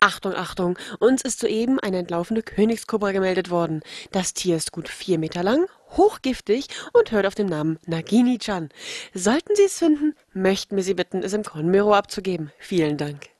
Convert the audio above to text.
Achtung, Achtung, uns ist soeben eine entlaufene Königskobra gemeldet worden. Das Tier ist gut vier Meter lang, hochgiftig und hört auf den Namen Nagini-chan. Sollten Sie es finden, möchten wir Sie bitten, es im Konmiro abzugeben. Vielen Dank.